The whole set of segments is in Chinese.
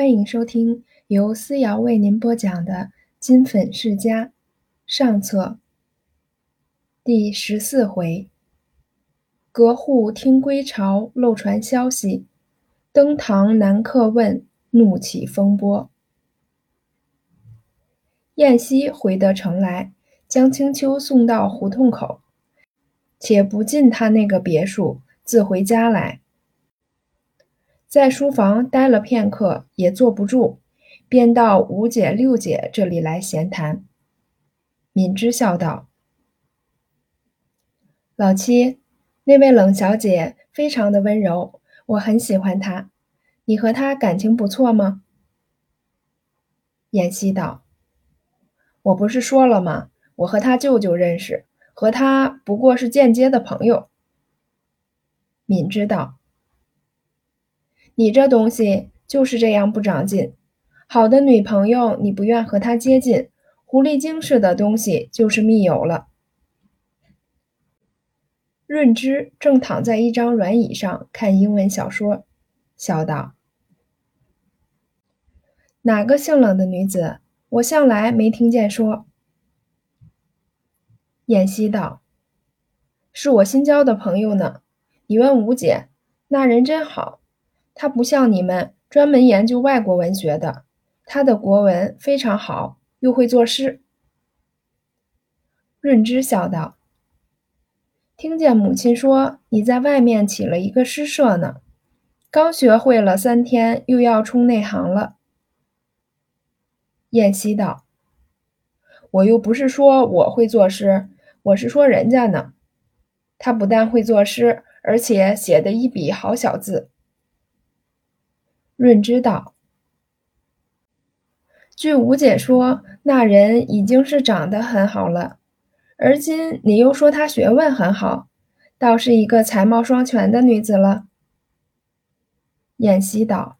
欢迎收听由思瑶为您播讲的《金粉世家》上册第十四回。隔户听归巢，漏传消息；登堂难客问，怒起风波。燕西回得城来，将青丘送到胡同口，且不进他那个别墅，自回家来。在书房待了片刻，也坐不住，便到五姐、六姐这里来闲谈。敏之笑道：“老七，那位冷小姐非常的温柔，我很喜欢她。你和她感情不错吗？”燕西道：“我不是说了吗？我和她舅舅认识，和她不过是间接的朋友。”敏之道。你这东西就是这样不长进。好的女朋友你不愿和她接近，狐狸精似的东西就是密友了。润之正躺在一张软椅上看英文小说，笑道：“哪个姓冷的女子？我向来没听见说。”燕西道：“是我新交的朋友呢。你问吴姐，那人真好。”他不像你们专门研究外国文学的，他的国文非常好，又会作诗。润之笑道：“听见母亲说你在外面起了一个诗社呢，刚学会了三天，又要冲内行了。”燕西道：“我又不是说我会作诗，我是说人家呢。他不但会作诗，而且写的一笔好小字。”润之道：“据吴姐说，那人已经是长得很好了，而今你又说她学问很好，倒是一个才貌双全的女子了。”燕西道：“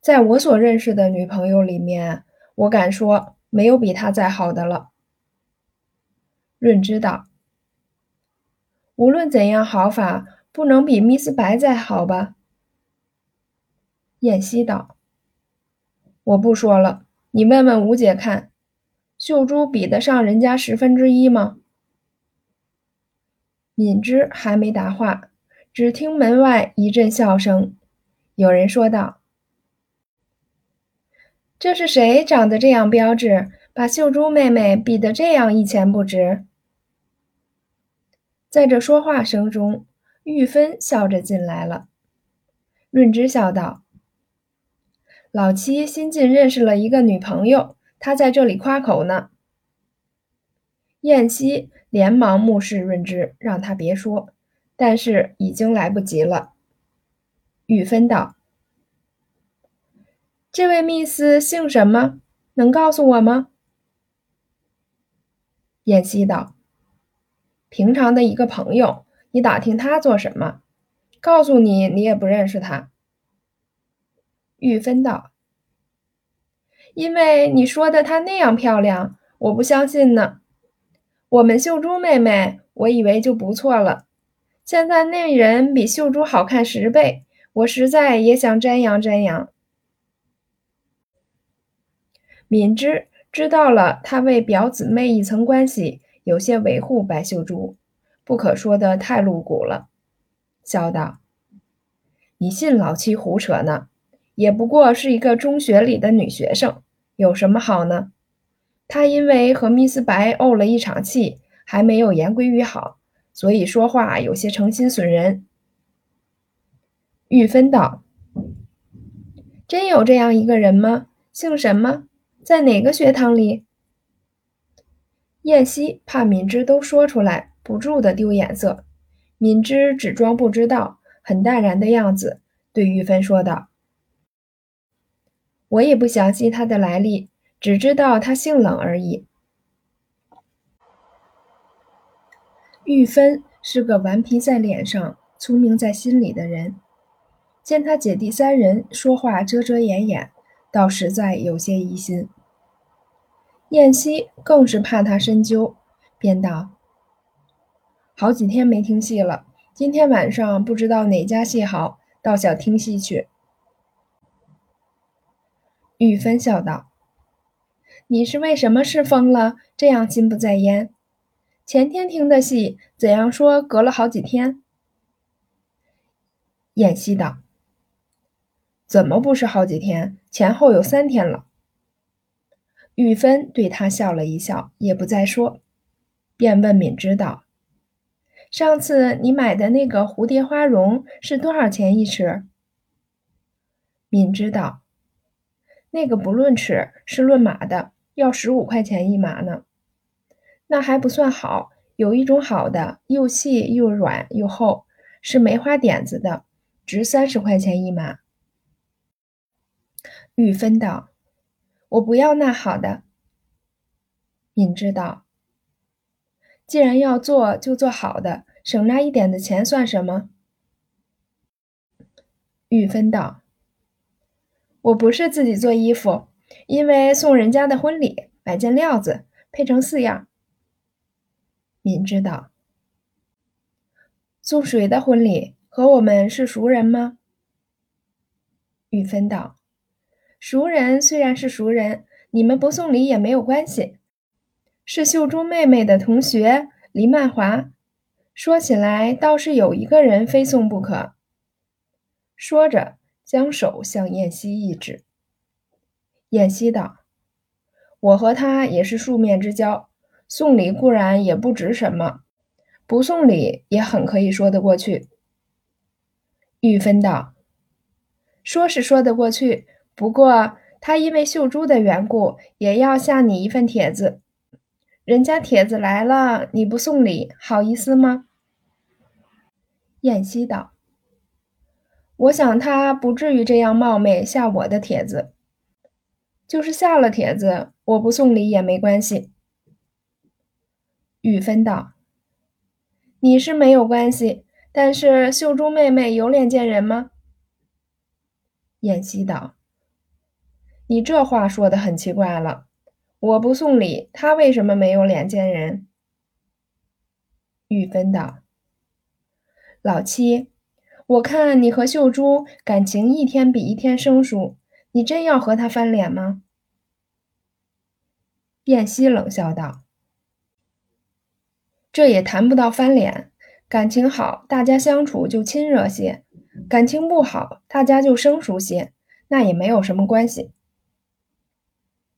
在我所认识的女朋友里面，我敢说没有比她再好的了。”润之道：“无论怎样好法，不能比 Miss 白再好吧？”燕西道：“我不说了，你问问吴姐看，秀珠比得上人家十分之一吗？”敏之还没答话，只听门外一阵笑声，有人说道：“这是谁长得这样标致，把秀珠妹妹比得这样一钱不值？”在这说话声中，玉芬笑着进来了。润之笑道。老七新近认识了一个女朋友，他在这里夸口呢。燕西连忙目视润之，让他别说，但是已经来不及了。玉芬道：“这位 Miss 姓什么？能告诉我吗？”燕西道：“平常的一个朋友，你打听他做什么？告诉你，你也不认识他。”玉芬道：“因为你说的她那样漂亮，我不相信呢。我们秀珠妹妹，我以为就不错了。现在那人比秀珠好看十倍，我实在也想瞻仰瞻仰。”敏之知道了，他为表姊妹一层关系，有些维护白秀珠，不可说的太露骨了，笑道：“你信老七胡扯呢？”也不过是一个中学里的女学生，有什么好呢？她因为和 Miss 白怄了一场气，还没有言归于好，所以说话有些诚心损人。玉芬道：“真有这样一个人吗？姓什么？在哪个学堂里？”燕西怕敏之都说出来，不住的丢眼色。敏之只装不知道，很淡然的样子，对玉芬说道。我也不详细他的来历，只知道他姓冷而已。玉芬是个顽皮在脸上、聪明在心里的人，见他姐弟三人说话遮遮掩掩，倒实在有些疑心。燕西更是怕他深究，便道：“好几天没听戏了，今天晚上不知道哪家戏好，倒想听戏去。”玉芬笑道：“你是为什么是疯了，这样心不在焉？前天听的戏，怎样说隔了好几天？”燕西道：“怎么不是好几天？前后有三天了。”玉芬对他笑了一笑，也不再说，便问敏之道：“上次你买的那个蝴蝶花绒是多少钱一尺？”敏之道：“那个不论尺，是论码的，要十五块钱一码呢。那还不算好，有一种好的，又细又软又厚，是梅花点子的，值三十块钱一码。”玉芬道。我不要那好的。敏知道：“既然要做，就做好的，省那一点的钱算什么？”玉芬道：“我不是自己做衣服，因为送人家的婚礼，买件料子，配成四样。”敏知道：“送谁的婚礼？和我们是熟人吗？”玉芬道。熟人虽然是熟人，你们不送礼也没有关系。是秀珠妹妹的同学黎曼华，说起来倒是有一个人非送不可。说着，将手向燕西一指。燕西道：“我和他也是数面之交，送礼固然也不值什么，不送礼也很可以说得过去。”玉芬道：“说是说得过去。”不过，他因为秀珠的缘故，也要下你一份帖子。人家帖子来了，你不送礼，好意思吗？燕西道：“我想他不至于这样冒昧下我的帖子。就是下了帖子，我不送礼也没关系。”玉芬道：“你是没有关系，但是秀珠妹妹有脸见人吗？”燕西道。你这话说的很奇怪了。我不送礼，他为什么没有脸见人？玉芬道：“老七，我看你和秀珠感情一天比一天生疏，你真要和他翻脸吗？”燕西冷笑道：“这也谈不到翻脸。感情好，大家相处就亲热些；感情不好，大家就生疏些，那也没有什么关系。”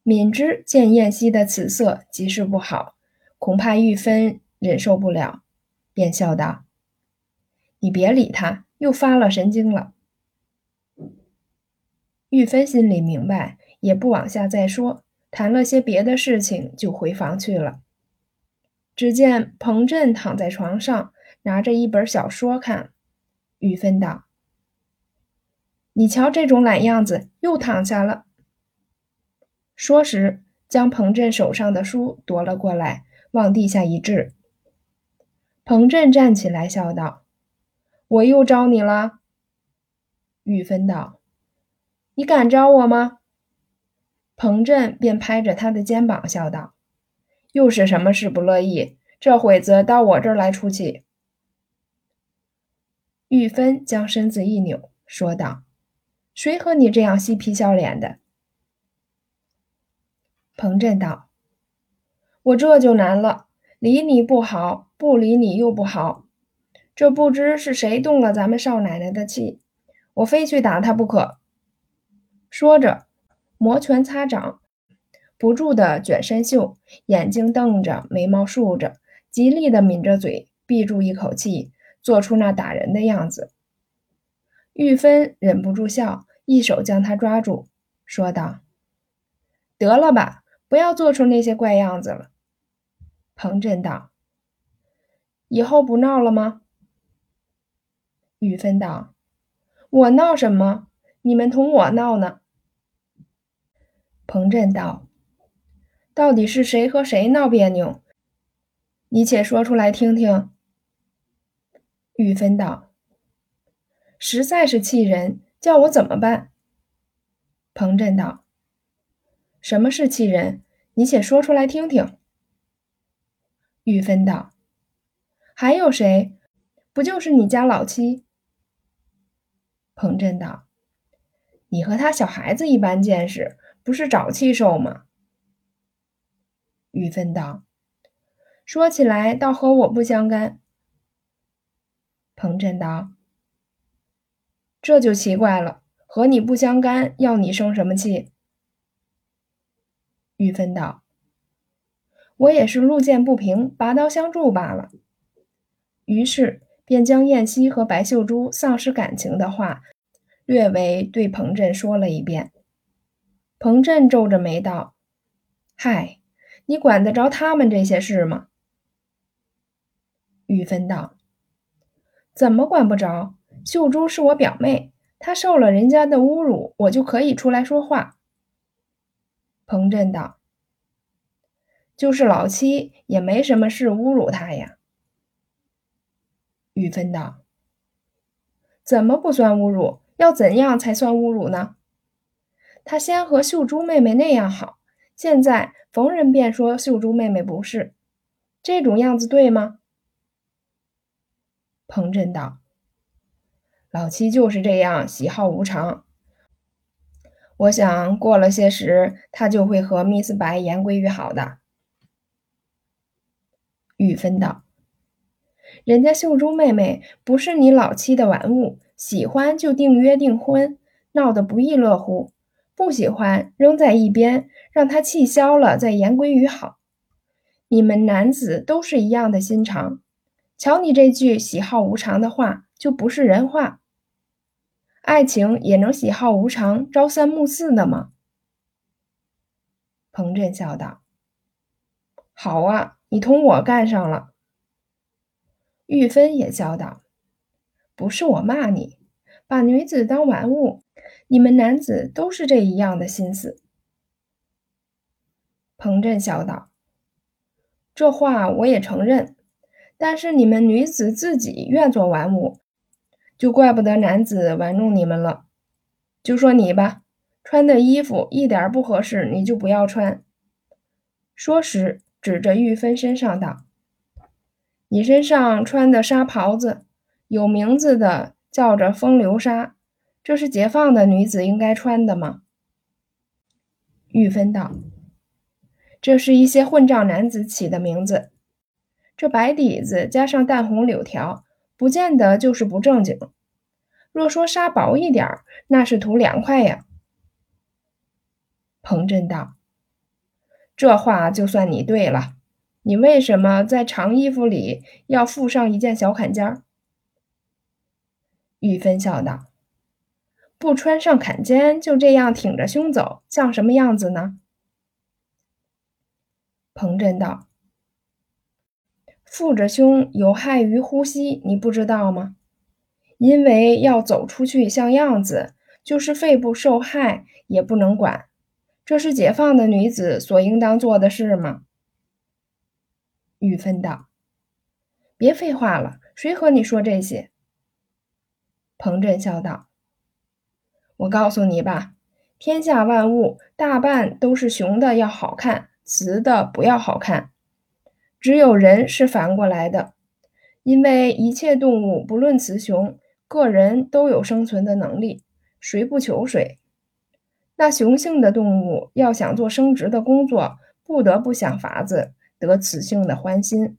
敏之见燕西的此色极是不好，恐怕玉芬忍受不了，便笑道：“你别理他，又发了神经了。”玉芬心里明白，也不往下再说，谈了些别的事情，就回房去了。只见彭震躺在床上，拿着一本小说看。玉芬道：“你瞧这种懒样子，又躺下了。”说时，将彭震手上的书夺了过来，往地下一掷。彭震站起来，笑道：“我又招你了。”玉芬道：“你敢招我吗？”彭振便拍着他的肩膀，笑道：“又是什么事不乐意？这会子到我这儿来出气。”玉芬将身子一扭，说道：“谁和你这样嬉皮笑脸的？”彭振道：“我这就难了，理你不好，不理你又不好，这不知是谁动了咱们少奶奶的气，我非去打他不可。”说着，摩拳擦掌，不住地卷身袖，眼睛瞪着，眉毛竖着，极力地抿着嘴，闭住一口气，做出那打人的样子。玉芬忍不住笑，一手将他抓住，说道：“得了吧。”不要做出那些怪样子了，彭震道。以后不闹了吗？玉芬道：“我闹什么？你们同我闹呢。”彭震道：“到底是谁和谁闹别扭？你且说出来听听。”玉芬道：“实在是气人，叫我怎么办？”彭震道。什么是气人？你且说出来听听。玉芬道：“还有谁？不就是你家老七？”彭震道：“你和他小孩子一般见识，不是沼气受吗？玉芬道：“说起来，倒和我不相干。”彭震道：“这就奇怪了，和你不相干，要你生什么气？”玉芬道：“我也是路见不平，拔刀相助罢了。”于是便将燕西和白秀珠丧失感情的话，略微对彭振说了一遍。彭振皱着眉道：“嗨。”你管得着他们这些事吗？玉芬道：“怎么管不着？秀珠是我表妹，她受了人家的侮辱，我就可以出来说话。”彭震道：“就是老七也没什么事侮辱她呀。”玉芬道：“怎么不算侮辱？要怎样才算侮辱呢？他先和秀珠妹妹那样好，现在……”逢人便说秀珠妹妹不是这种样子，对吗？彭震道：“老七就是这样，喜好无常。我想过了些时，他就会和 Miss 白言归于好的。”玉芬道：“人家秀珠妹妹不是你老七的玩物，喜欢就订约订婚，闹得不亦乐乎。”不喜欢扔在一边，让他气消了再言归于好。你们男子都是一样的心肠，瞧你这句喜好无常的话，就不是人话。爱情也能喜好无常、朝三暮四的吗？彭震笑道：“好啊，你同我干上了。”玉芬也笑道：“不是我骂你，把女子当玩物。”你们男子都是这一样的心思。彭振笑道：“这话我也承认，但是你们女子自己愿做玩物，就怪不得男子玩弄你们了。就说你吧，穿的衣服一点不合适，你就不要穿。”说时指着玉芬身上道：“你身上穿的纱袍子，有名字的叫着风流纱。”这是解放的女子应该穿的吗？玉芬道：“这是一些混账男子起的名字。这白底子加上淡红柳条，不见得就是不正经。若说纱薄一点儿，那是图凉快呀。”彭震道：“这话就算你对了。你为什么在长衣服里要附上一件小坎肩儿？”玉芬笑道。不穿上坎肩，就这样挺着胸走，像什么样子呢？彭震道：“负着胸有害于呼吸，你不知道吗？因为要走出去像样子，就是肺部受害也不能管。这是解放的女子所应当做的事吗？”玉芬道：“别废话了，谁和你说这些？”彭振笑道。我告诉你吧，天下万物大半都是雄的要好看，雌的不要好看。只有人是反过来的，因为一切动物不论雌雄，个人都有生存的能力，谁不求谁？那雄性的动物要想做生殖的工作，不得不想法子得雌性的欢心。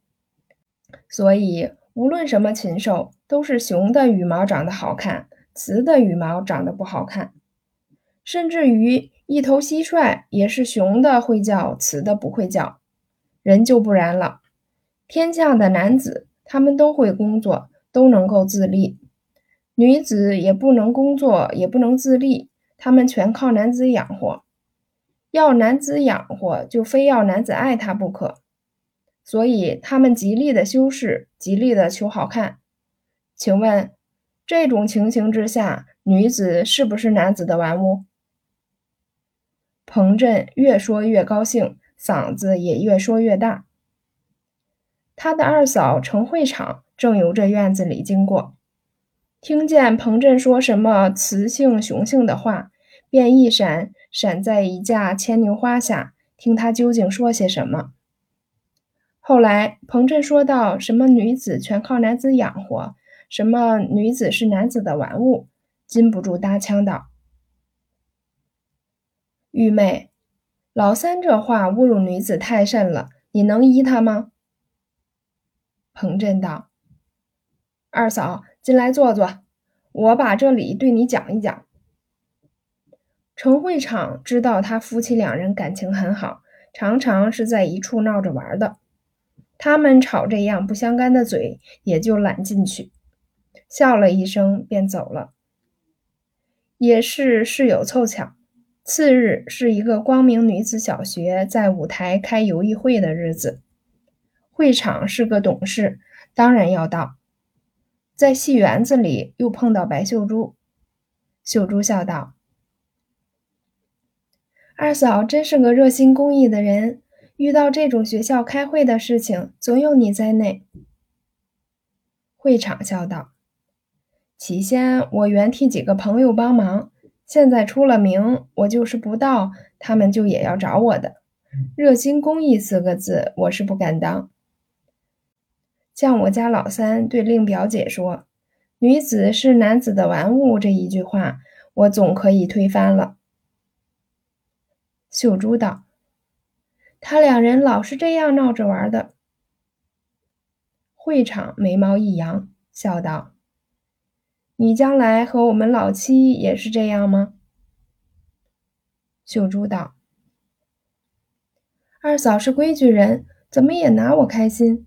所以，无论什么禽兽，都是雄的羽毛长得好看。雌的羽毛长得不好看，甚至于一头蟋蟀也是雄的会叫，雌的不会叫。人就不然了，天下的男子他们都会工作，都能够自立；女子也不能工作，也不能自立，他们全靠男子养活。要男子养活，就非要男子爱她不可。所以他们极力的修饰，极力的求好看。请问？这种情形之下，女子是不是男子的玩物？彭震越说越高兴，嗓子也越说越大。他的二嫂程会场正由这院子里经过，听见彭震说什么雌性雄性的话，便一闪闪在一架牵牛花下，听他究竟说些什么。后来彭震说到什么女子全靠男子养活。什么女子是男子的玩物？禁不住搭腔道：“玉妹，老三这话侮辱女子太甚了，你能依他吗？彭震道：“二嫂，进来坐坐，我把这里对你讲一讲。”程会场知道他夫妻两人感情很好，常常是在一处闹着玩的。他们吵这样不相干的嘴，也就揽进去，笑了一声便走了。也是事有凑巧，次日是一个光明女子小学在舞台开游艺会的日子，会场是个董事，当然要到。在戏园子里又碰到白秀珠，秀珠笑道：“二嫂真是个热心公益的人。”遇到这种学校开会的事情，总有你在内。会场笑道：“起先我原替几个朋友帮忙，现在出了名，我就是不到，他们就也要找我的。热心公益四个字，我是不敢当。像我家老三对令表姐说‘女子是男子的玩物’这一句话，我总可以推翻了。”秀珠道。他两人老是这样闹着玩的。会场眉毛一扬，笑道：“你将来和我们老七也是这样吗？”秀珠道：“二嫂是规矩人，怎么也拿我开心？